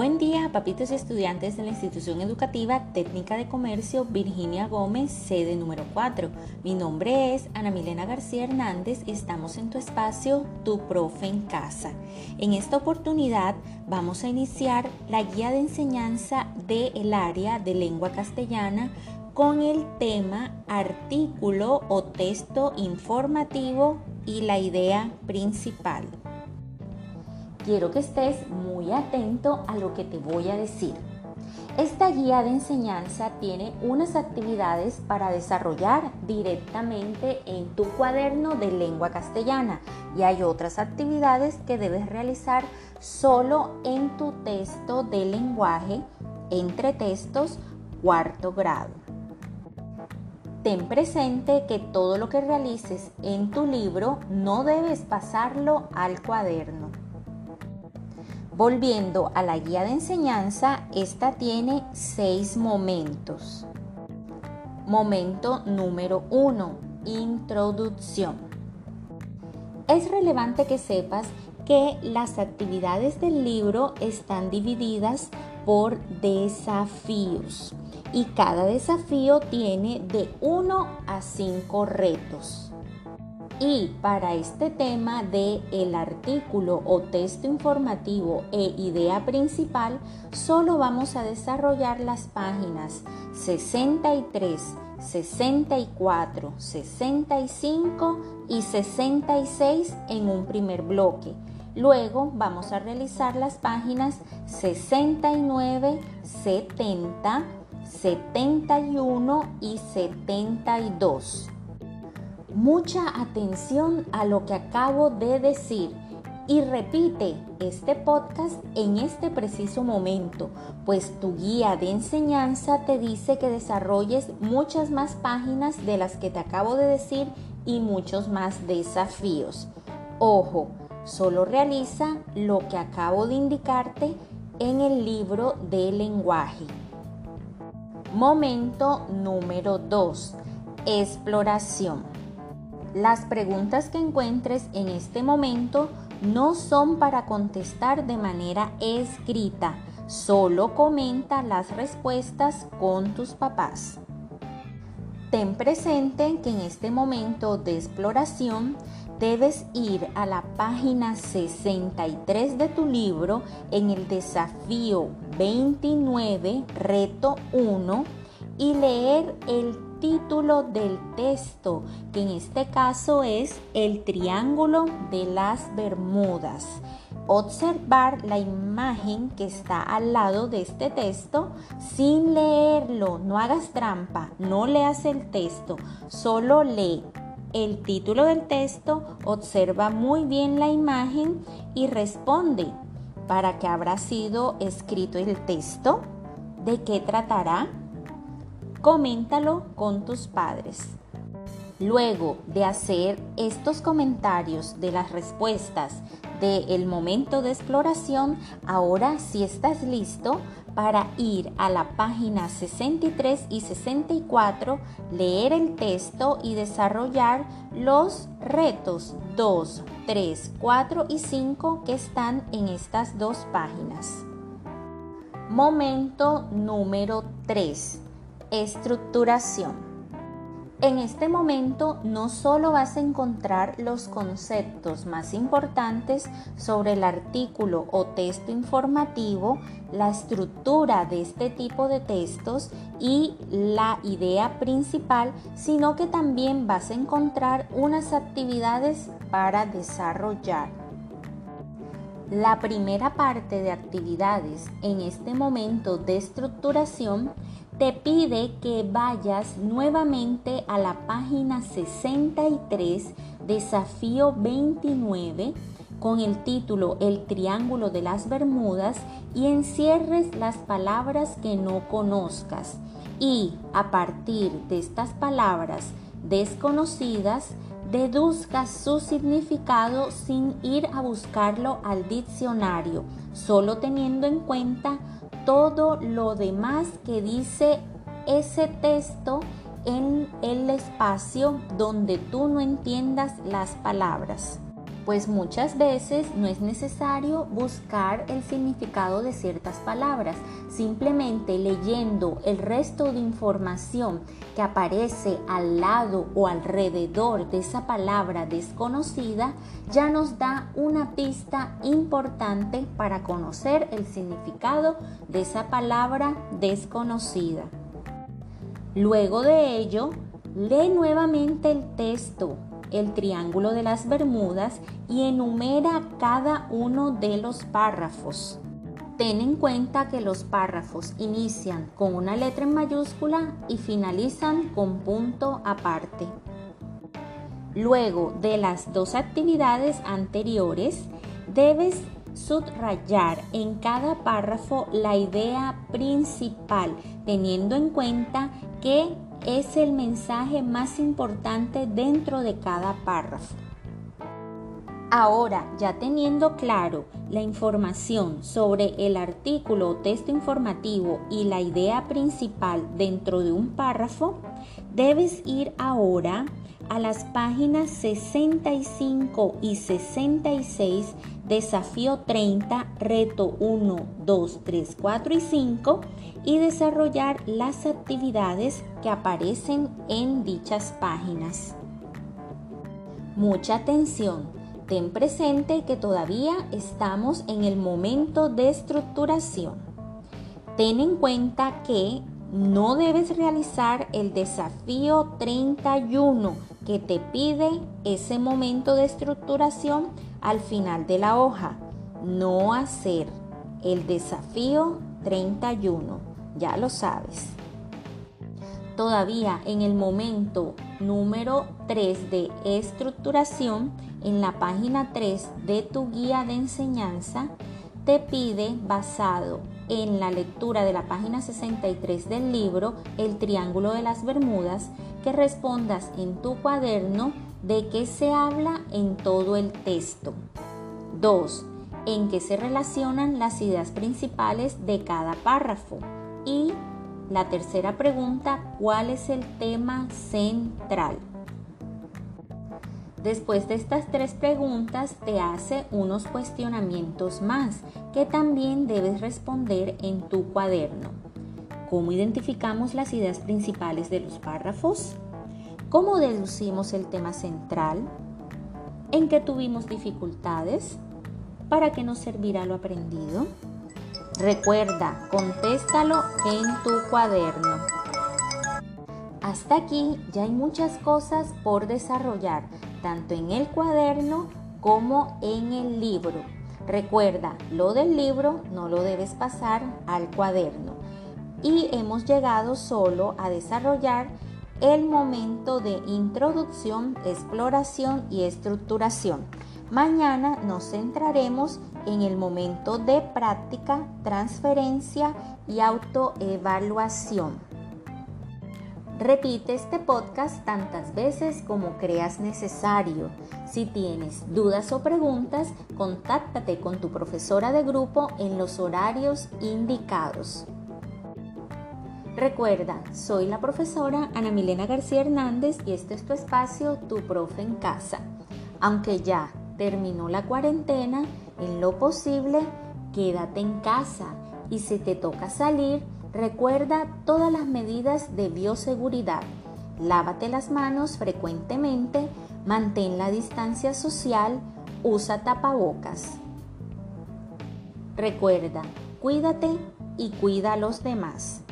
Buen día, papitos y estudiantes de la institución educativa Técnica de Comercio Virginia Gómez, sede número 4. Mi nombre es Ana Milena García Hernández y estamos en tu espacio Tu Profe en Casa. En esta oportunidad vamos a iniciar la guía de enseñanza del área de lengua castellana con el tema artículo o texto informativo y la idea principal quiero que estés muy atento a lo que te voy a decir. Esta guía de enseñanza tiene unas actividades para desarrollar directamente en tu cuaderno de lengua castellana y hay otras actividades que debes realizar solo en tu texto de lenguaje entre textos cuarto grado. Ten presente que todo lo que realices en tu libro no debes pasarlo al cuaderno. Volviendo a la guía de enseñanza, esta tiene seis momentos. Momento número uno, introducción. Es relevante que sepas que las actividades del libro están divididas por desafíos y cada desafío tiene de 1 a 5 retos. Y para este tema de el artículo o texto informativo e idea principal, solo vamos a desarrollar las páginas 63, 64, 65 y 66 en un primer bloque. Luego vamos a realizar las páginas 69, 70, 71 y 72. Mucha atención a lo que acabo de decir y repite este podcast en este preciso momento, pues tu guía de enseñanza te dice que desarrolles muchas más páginas de las que te acabo de decir y muchos más desafíos. Ojo, solo realiza lo que acabo de indicarte en el libro de lenguaje. Momento número 2. Exploración. Las preguntas que encuentres en este momento no son para contestar de manera escrita, solo comenta las respuestas con tus papás. Ten presente que en este momento de exploración debes ir a la página 63 de tu libro en el desafío 29, reto 1 y leer el título del texto, que en este caso es El Triángulo de las Bermudas. Observar la imagen que está al lado de este texto sin leerlo. No hagas trampa, no leas el texto, solo lee el título del texto, observa muy bien la imagen y responde para qué habrá sido escrito el texto, de qué tratará, coméntalo con tus padres. Luego de hacer estos comentarios de las respuestas del momento de exploración, ahora si estás listo para ir a la página 63 y 64, leer el texto y desarrollar los retos 2, 3, 4 y 5 que están en estas dos páginas. Momento número 3 Estructuración. En este momento no solo vas a encontrar los conceptos más importantes sobre el artículo o texto informativo, la estructura de este tipo de textos y la idea principal, sino que también vas a encontrar unas actividades para desarrollar. La primera parte de actividades en este momento de estructuración te pide que vayas nuevamente a la página 63, desafío 29, con el título El Triángulo de las Bermudas y encierres las palabras que no conozcas. Y a partir de estas palabras desconocidas, deduzcas su significado sin ir a buscarlo al diccionario, solo teniendo en cuenta todo lo demás que dice ese texto en el espacio donde tú no entiendas las palabras. Pues muchas veces no es necesario buscar el significado de ciertas palabras, simplemente leyendo el resto de información que aparece al lado o alrededor de esa palabra desconocida ya nos da una pista importante para conocer el significado de esa palabra desconocida. Luego de ello, lee nuevamente el texto el triángulo de las Bermudas y enumera cada uno de los párrafos. Ten en cuenta que los párrafos inician con una letra en mayúscula y finalizan con punto aparte. Luego de las dos actividades anteriores, debes subrayar en cada párrafo la idea principal, teniendo en cuenta que es el mensaje más importante dentro de cada párrafo. Ahora, ya teniendo claro la información sobre el artículo o texto informativo y la idea principal dentro de un párrafo, debes ir ahora a las páginas 65 y 66, desafío 30, reto 1, 2, 3, 4 y 5 y desarrollar las actividades que aparecen en dichas páginas. Mucha atención, ten presente que todavía estamos en el momento de estructuración. Ten en cuenta que no debes realizar el desafío 31 que te pide ese momento de estructuración al final de la hoja. No hacer el desafío 31, ya lo sabes. Todavía en el momento número 3 de estructuración, en la página 3 de tu guía de enseñanza, te pide, basado en la lectura de la página 63 del libro El Triángulo de las Bermudas, que respondas en tu cuaderno de qué se habla en todo el texto. 2. En qué se relacionan las ideas principales de cada párrafo. Y la tercera pregunta, ¿cuál es el tema central? Después de estas tres preguntas te hace unos cuestionamientos más que también debes responder en tu cuaderno. ¿Cómo identificamos las ideas principales de los párrafos? ¿Cómo deducimos el tema central? ¿En qué tuvimos dificultades? ¿Para qué nos servirá lo aprendido? Recuerda, contéstalo en tu cuaderno. Hasta aquí ya hay muchas cosas por desarrollar, tanto en el cuaderno como en el libro. Recuerda, lo del libro no lo debes pasar al cuaderno. Y hemos llegado solo a desarrollar el momento de introducción, exploración y estructuración. Mañana nos centraremos en el momento de práctica, transferencia y autoevaluación. Repite este podcast tantas veces como creas necesario. Si tienes dudas o preguntas, contáctate con tu profesora de grupo en los horarios indicados. Recuerda, soy la profesora Ana Milena García Hernández y este es tu espacio, tu profe en casa. Aunque ya terminó la cuarentena, en lo posible, quédate en casa y si te toca salir, Recuerda todas las medidas de bioseguridad. Lávate las manos frecuentemente, mantén la distancia social, usa tapabocas. Recuerda, cuídate y cuida a los demás.